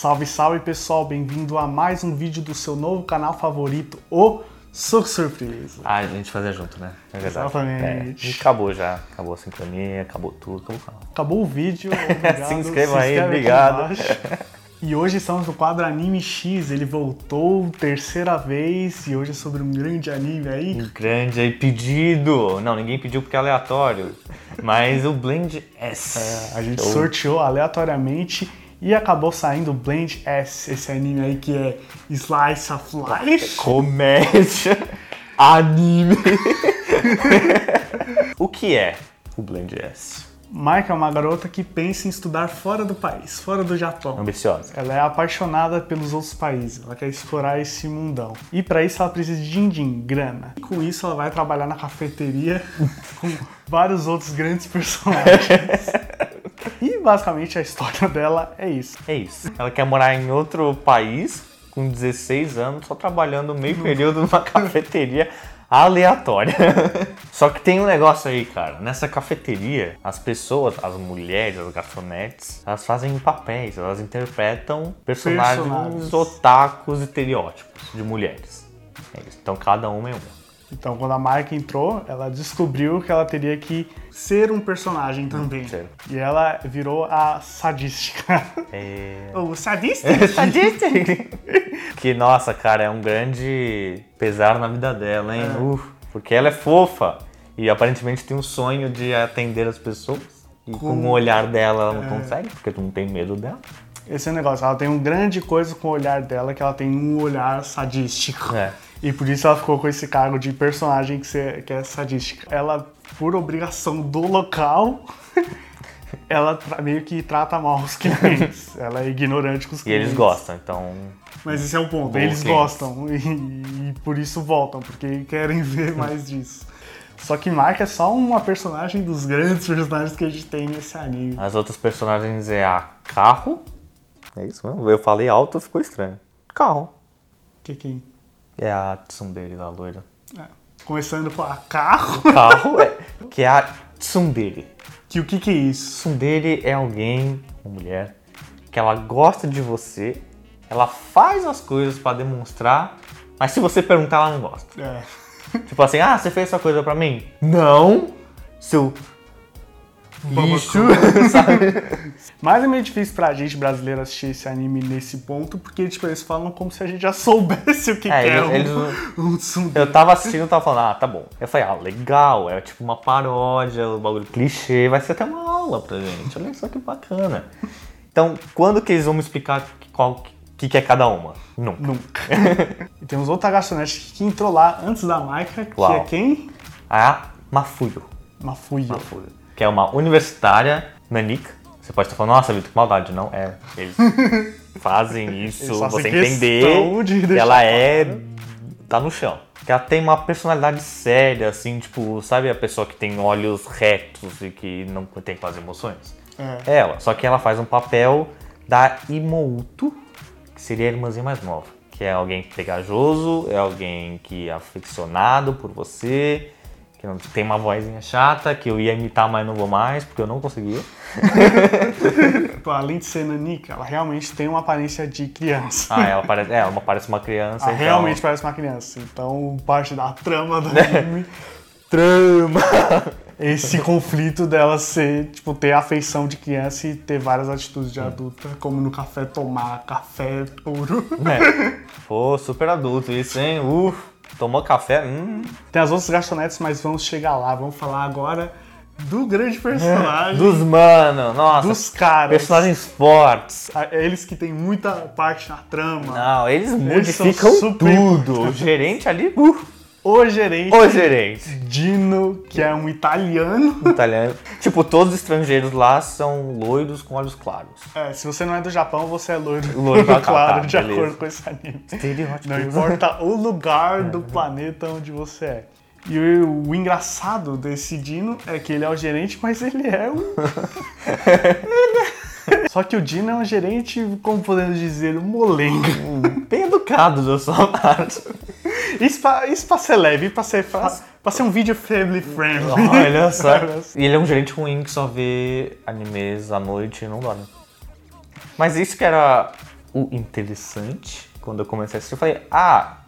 Salve, salve pessoal, bem-vindo a mais um vídeo do seu novo canal favorito, o Sou Surpresa. Ah, a gente fazia junto, né? É verdade. Exatamente. É, acabou já. Acabou a sincronia, acabou tudo, acabou o canal. Acabou o vídeo, obrigado. Se inscreva aí, obrigado. E hoje estamos no quadro Anime X, ele voltou terceira vez e hoje é sobre um grande anime aí. Um grande aí pedido. Não, ninguém pediu porque é aleatório. Mas o Blend S. É, A gente sorteou aleatoriamente e acabou saindo o Blend S, esse anime aí que é Slice of Life. Comédia. Anime. o que é o Blend S? Maika é uma garota que pensa em estudar fora do país, fora do Japão. Ambiciosa. Ela é apaixonada pelos outros países, ela quer explorar esse mundão. E para isso ela precisa de din-din, grana. E com isso ela vai trabalhar na cafeteria com vários outros grandes personagens. E basicamente a história dela é isso. É isso. Ela quer morar em outro país com 16 anos, só trabalhando meio período numa cafeteria aleatória. Só que tem um negócio aí, cara. Nessa cafeteria, as pessoas, as mulheres, as garçonetes, elas fazem papéis, elas interpretam personagens, Personagens. otakus estereótipos de mulheres. É isso. Então cada uma é uma. Então quando a Maika entrou, ela descobriu que ela teria que ser um personagem também. Ser. E ela virou a sadística. É... o sadista? que, nossa, cara, é um grande pesar na vida dela, hein? Uf, porque ela é fofa e aparentemente tem um sonho de atender as pessoas. E com o olhar dela ela não consegue, porque tu não tem medo dela. Esse é o negócio, ela tem um grande coisa com o olhar dela, que ela tem um olhar sadístico. É. E por isso ela ficou com esse cargo de personagem que, que é sadística. Ela, por obrigação do local, ela meio que trata mal os clientes. ela é ignorante com os E clientes. eles gostam, então. Mas esse é o ponto, Bom eles clientes. gostam e, e por isso voltam, porque querem ver mais disso. Só que Mark é só uma personagem dos grandes personagens que a gente tem nesse anime. As outras personagens é a Carro. É isso mesmo? Eu falei alto, ficou estranho. Carro. Que quem? É a tsundere da loira. É. Começando com a carro. Carro é. Que é a tsundere. Que o que que é isso? Tsundere é alguém, uma mulher, que ela gosta de você, ela faz as coisas pra demonstrar, mas se você perguntar, ela não gosta. É. Tipo assim, ah, você fez essa coisa pra mim? Não! Seu. Bicho, sabe? Mas é meio difícil pra gente brasileiro assistir esse anime nesse ponto, porque tipo, eles falam como se a gente já soubesse o que, É, que é eles- um, eles um. Eu tava assistindo e tava falando, ah, tá bom. Eu falei, ah, legal, é tipo uma paródia, o bagulho clichê, vai ser até uma aula pra gente. Olha só que bacana. Então, quando que eles vão me explicar qual que, que é cada uma? Nunca. Nunca. e temos outra garçonete que entrou lá antes da Maika, que Uau. é quem? A Mafuyo. Mafuyo. Mafuyo. Que é uma universitária nanica. Você pode estar falando, nossa, Vitor, que maldade. Não, é. Eles fazem isso, Eles você entender de que ela é. tá no chão. Que ela tem uma personalidade séria, assim, tipo, sabe a pessoa que tem olhos retos e que não tem quase emoções? É. Ela. Só que ela faz um papel da Imouto, que seria a irmãzinha mais nova. Que é alguém pegajoso, é alguém que é aficionado por você, que tem uma vozinha chata, que eu ia imitar, mas não vou mais, porque eu não conseguia. Tipo, além de ser nanica, ela realmente tem uma aparência de criança. Ah, ela parece, é, ela parece uma criança. Ela então- realmente parece uma criança. Então, parte da trama do anime, Trama! esse conflito dela ser, tipo, ter afeição de criança e ter várias atitudes de adulta, como no café tomar café puro. É. Pô, super adulto isso, hein? Uf, tomou café? Hum. Tem as outras garçonetes, mas vamos chegar lá. Vamos falar agora do grande personagem. Dos mano, nossa. dos caras. Personagens fortes. Ah, Eles que tem muita parte na trama. Não, eles modificam super tudo. O gerente ali, uh, O gerente o gerente. Dino, que é um italiano. Italiano. Tipo, todos os estrangeiros lá são loiros com olhos claros. É, se você não é do Japão, você é loiro. Loiro claro, tá, de beleza. acordo com esse anime. Estereótipo. Não importa o lugar do planeta onde você é. E o, o engraçado desse Dino é que ele é o gerente, mas ele é um. Ele é- Só que o Dino é um gerente, como podemos dizer, um molenga. Bem educados, eu sou acho. Isso pra, isso pra ser leve, pra ser, pra, pra ser um vídeo family friendly. Olha só. E ele é um gerente ruim que só vê animes à noite e não dorme. Mas isso que era o interessante, quando eu comecei a assistir, eu falei, ah,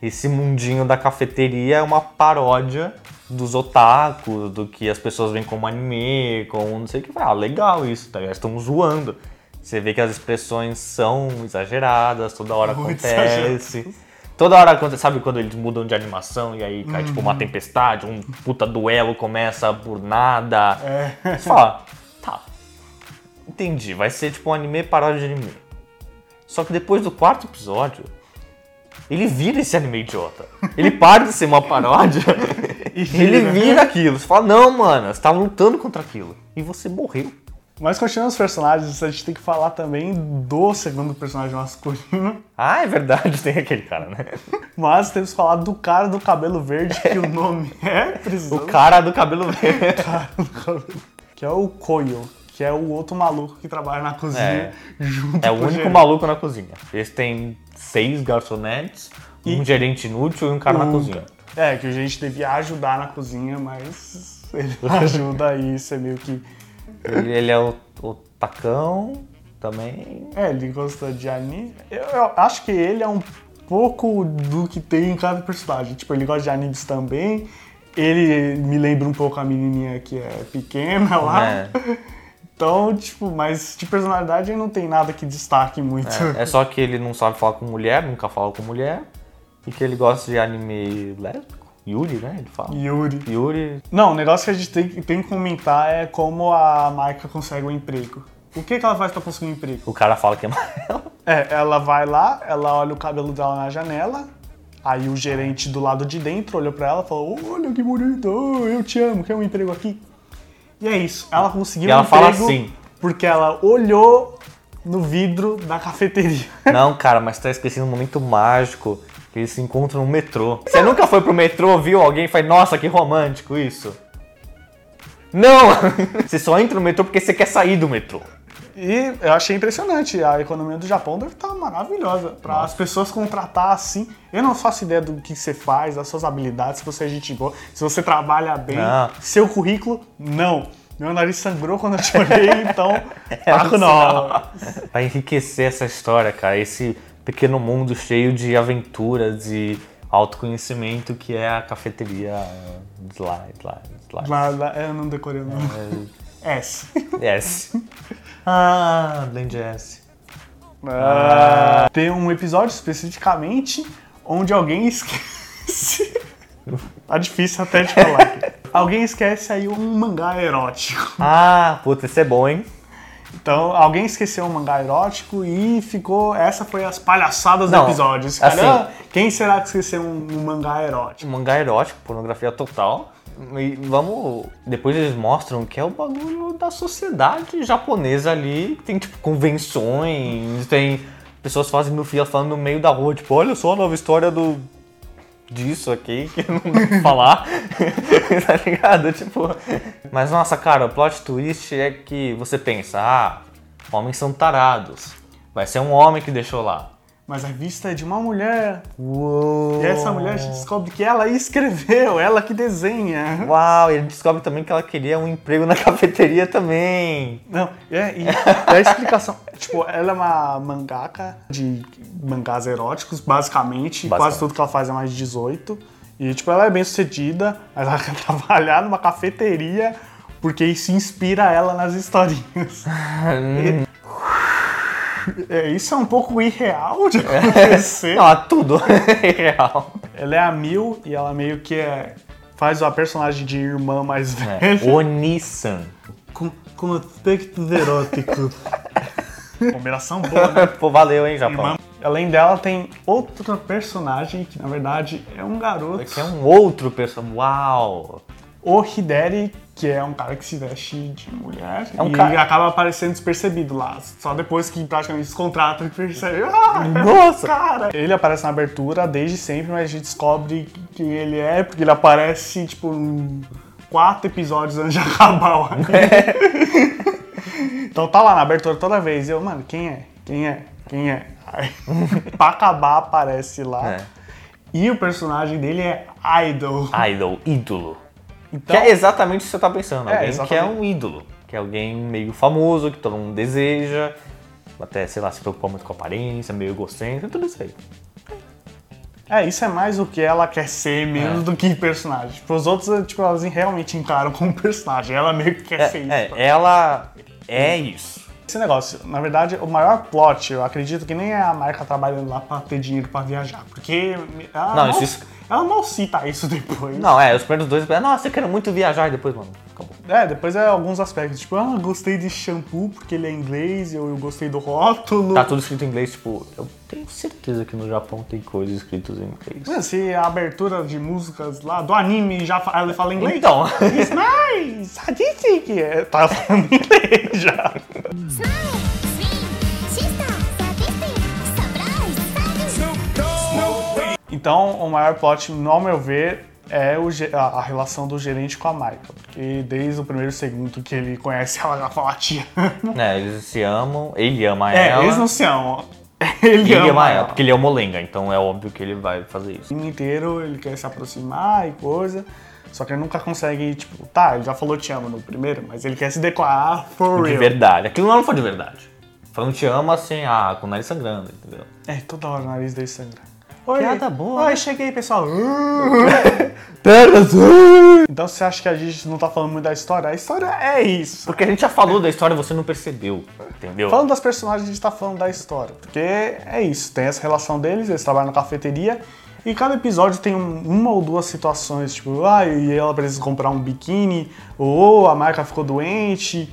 esse mundinho da cafeteria é uma paródia dos otakus, do que as pessoas veem como anime, como não sei o que. Ah, legal isso, tá? ligado? Estão zoando. Você vê que as expressões são exageradas, toda hora Muito acontece. Toda hora acontece, sabe quando eles mudam de animação e aí cai tipo Uhum. uma tempestade, um puta duelo começa por nada. É. Você fala, tá, entendi, vai ser tipo um anime paródia de anime. Só que depois do quarto episódio, ele vira esse anime idiota. Ele para de ser uma paródia E ele vira. vira aquilo. Você fala, não, mano, você tava lutando contra aquilo. E você morreu. Mas continuando os personagens, a gente tem que falar também do segundo personagem masculino. Ah, é verdade, tem aquele cara, né? Mas temos que falar do cara do cabelo verde, que o nome é O precisamos. cara do cabelo verde. cara do cabelo que é o Koyo, que é o outro maluco que trabalha na cozinha É. junto É o único gerente. maluco na cozinha. Eles têm seis garçonetes, um E- gerente inútil e um cara na O- cozinha. É, que a gente devia ajudar na cozinha, mas ele ajuda e isso é meio que. Ele, ele é o, o tacão também. É, ele gosta de anime. Eu, eu acho que ele é um pouco do que tem em cada personagem. Tipo, ele gosta de animes também. Ele me lembra um pouco a menininha que é pequena lá. É. Então, tipo, mas de personalidade ele não tem nada que destaque muito. É, é só que ele não sabe falar com mulher, nunca fala com mulher. E que ele gosta de anime lésbico. Yuri, né? Ele fala. Yuri. Yuri. Não, o negócio que a gente tem, tem que comentar é como a Maika consegue um emprego. O que, que ela faz pra conseguir um emprego? O cara fala que é amarelo. É, ela vai lá, ela olha o cabelo dela na janela, aí o gerente do lado de dentro olhou pra ela e falou: Olha que bonito, eu te amo, quer um emprego aqui? E é isso, ela conseguiu E um ela fala assim. porque ela olhou no vidro da cafeteria. Não, cara, mas tá esquecendo um momento mágico. Que eles se encontram no metrô. Você nunca foi pro metrô, viu alguém e nossa, que romântico isso. Não! Você só entra no metrô porque você quer sair do metrô. E eu achei impressionante, a economia do Japão deve estar maravilhosa. Para as pessoas contratar assim. Eu não faço ideia do que você faz, das suas habilidades, se você é gente boa, se você trabalha bem. Não. Seu currículo, não. Meu nariz sangrou quando eu te olhei, então. É tá um nó. sinal. Vai enriquecer essa história, cara. Esse pequeno mundo cheio de aventuras e autoconhecimento que é a cafeteria Slide, Slide, Slide. Lá, lá, eu não decorei o nome. É. S. S. Ah, Blend S. Ah. Tem um episódio especificamente onde alguém esquece. tá difícil até de falar. Alguém esquece aí um mangá erótico. Ah, puta, esse é bom, hein? Então, alguém esqueceu um mangá erótico e ficou. Essa foi as palhaçadas do Não, episódio. Esse assim- cara, "Ah, quem será que esqueceu um, um mangá erótico? mangá erótico, pornografia total. E vamos. Depois eles mostram que é o bagulho da sociedade japonesa ali. Tem tipo convenções, tem pessoas fazendo fila falando no meio da rua, tipo, olha só a nova história do. Disso aqui, que eu não vou falar. tá ligado? Tipo. Mas nossa, cara, o plot twist é que você pensa, ah, homens são tarados. Vai ser um homem que deixou lá. Mas a vista é de uma mulher. Uou! E essa mulher a gente descobre que ela escreveu, ela que desenha. Uau, e ele descobre também que ela queria um emprego na cafeteria também. Não, é, e a explicação. tipo, ela é uma mangaka de mangás eróticos, basicamente. Basicamente. Quase tudo que ela faz é mais de 18. E, tipo, ela é bem sucedida, mas ela quer trabalhar numa cafeteria porque isso inspira ela nas historinhas. É, isso é um pouco irreal de acontecer. Não, tudo é real. Ela é a Mil e ela meio que é, faz a personagem de irmã mais velha. É. Onisan. Com, com aspectos eróticos. Combinação boa, né? Pô, valeu, hein, Japão. Irmã. Além dela, tem outra personagem que, na verdade, é um garoto. Que é um outro personagem. Uau! O Hideri, que é um cara que se veste de mulher. É um e cara- acaba aparecendo despercebido lá. Só depois que praticamente se contrata, ele percebe. Ah, Nossa! cara! Ele aparece na abertura desde sempre, mas a gente descobre quem ele é, porque ele aparece, tipo, quatro episódios antes de acabar o anime. Então tá lá na abertura toda vez. E eu, mano, quem é? Quem é? Quem é? Aí, pra acabar, aparece lá. É. E o personagem dele é Idol. Idol, ídolo. Então, Que é exatamente o que você tá pensando. É, Alguém que é um ídolo. Que é alguém meio famoso, que todo mundo deseja. até, sei lá, se preocupar muito com a aparência, meio egocêntrico, tudo isso aí. É, isso é mais o que ela quer ser mesmo É. do que personagem. Tipo, os outros, tipo, elas realmente encaram como personagem. Ela meio que quer ser isso. É, é, ela é isso. Esse negócio, na verdade, o maior plot, eu acredito que nem é a marca trabalhando lá pra ter dinheiro pra viajar. Porque Não, mal, isso- isso- ela mal cita isso depois. Não, é, os primeiros dois, nossa, eu quero muito viajar, e depois, mano, acabou. É, depois é alguns aspectos, tipo, ah, gostei desse shampoo porque ele é inglês, eu, eu gostei do rótulo. Tá tudo escrito em inglês, tipo, eu tenho certeza que no Japão tem coisas escritas em inglês. Mano, Se a abertura de músicas lá do anime já fa- ela fala inglês. Então. It's nice! É, Tá falando inglês já. Então, o maior plot, no meu ver, é o a, relação do gerente com a Michael. Porque desde o primeiro segundo que ele conhece ela, já fala tia. É, eles se amam, ele ama É, ela. eles não se amam. Ele, ele ama, ama ela, ela. porque ele é o molenga, então é óbvio que ele vai fazer isso. O filme inteiro ele quer se aproximar e coisa. Só que ele nunca consegue, tipo, tá, ele já falou te amo no primeiro, mas ele quer se declarar for De real. verdade. Aquilo não foi de verdade. Falando te ama assim, ah, com o nariz sangrando, entendeu? É, toda hora o nariz dele sangra. Oi, Piada boa, Oi, né? cheguei, pessoal. então você acha que a gente não tá falando muito da história? A história é isso. Porque a gente já falou da história e você não percebeu, entendeu? Falando das personagens, a gente tá falando da história. Porque é isso, tem essa relação deles, eles trabalham na cafeteria. E cada episódio tem um- uma ou duas situações, tipo, ah, e ela precisa comprar um biquíni, ou a marca ficou doente,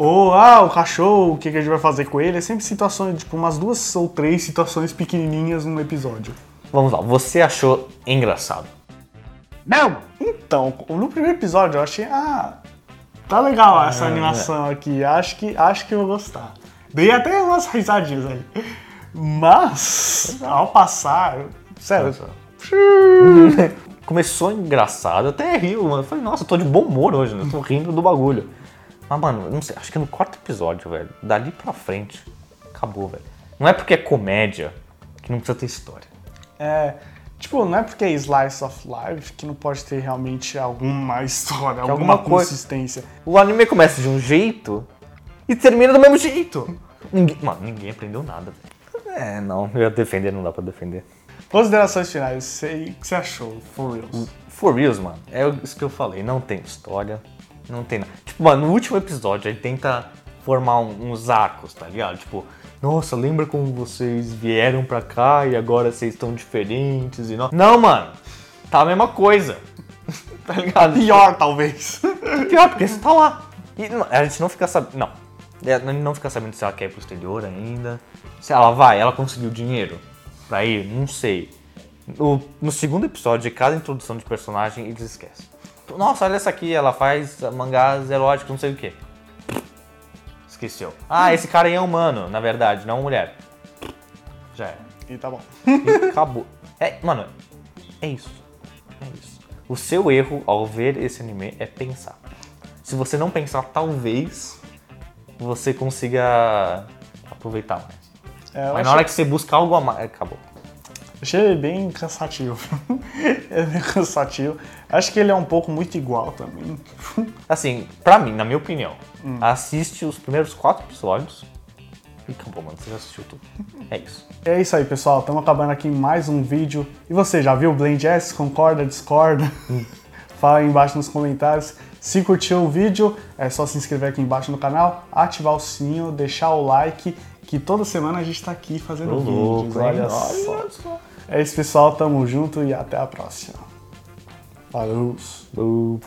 ou ah, o cachorro, o que, que a gente vai fazer com ele? É sempre situações, tipo, umas duas ou três situações pequenininhas num episódio. Vamos lá, você achou engraçado? Então, no primeiro episódio eu achei, ah, tá legal essa animação aqui, acho que, acho que eu vou gostar. Dei até umas risadinhas ali. Mas, ao passar, sério, Começou engraçado, até rio, mano. Eu falei, nossa, eu tô de bom humor hoje, né? Eu tô rindo do bagulho. Mas, mano, não sei, acho que no quarto episódio, velho, dali pra frente, acabou, velho. Não é porque é comédia que não precisa ter história. é, tipo, não é porque é slice of life que não pode ter realmente alguma história, alguma, alguma coisa- consistência. O anime começa de um jeito e termina do mesmo jeito. Ninguém, mano, ninguém aprendeu nada, velho. É, não, eu ia defender, não dá pra defender. Considerações finais, o que você achou, for reals? For reals, mano, é isso que eu falei, não tem história, não tem nada. Tipo, mano, no último episódio ele tenta formar um- uns arcos, tá ligado? Tipo, nossa, lembra como vocês vieram pra cá e agora vocês estão diferentes e não. Não, mano, tá a mesma coisa. tá ligado? Pior, talvez. Pior, porque você tá lá. E a gente não fica sabendo. Não. É, A gente não fica sabendo se ela quer ir pro exterior ainda. Se ela vai, ela conseguiu dinheiro pra ir, não sei. No, no segundo episódio de cada introdução de personagem, eles esquecem. Nossa, olha essa aqui, ela faz mangás eróticos, não sei o que. Esqueceu. Ah, esse cara aí é humano, na verdade, não mulher. Já era. e tá bom. E acabou. É, mano, é isso. É isso. O seu erro ao ver esse anime é pensar. Se você não pensar, talvez você consiga aproveitar mais. É, Mas na hora que você busca algo a mais, acabou. Achei bem cansativo. é bem cansativo. Acho que ele é um pouco muito igual também. Assim, pra mim, na minha opinião, Hum. assiste os primeiros quatro episódios e acabou, mano. Você já assistiu tudo. É isso. É isso aí, pessoal. Estamos acabando aqui mais um vídeo. E você, já viu o Blend S? Concorda, discorda? Fala aí embaixo nos comentários. Se curtiu o vídeo, é só se inscrever aqui embaixo no canal, ativar o sininho, deixar o like, que toda semana a gente tá aqui fazendo Ô, vídeos. louco, hein? olha só. Olha só. É isso, pessoal. Tamo junto e até a próxima. Uh.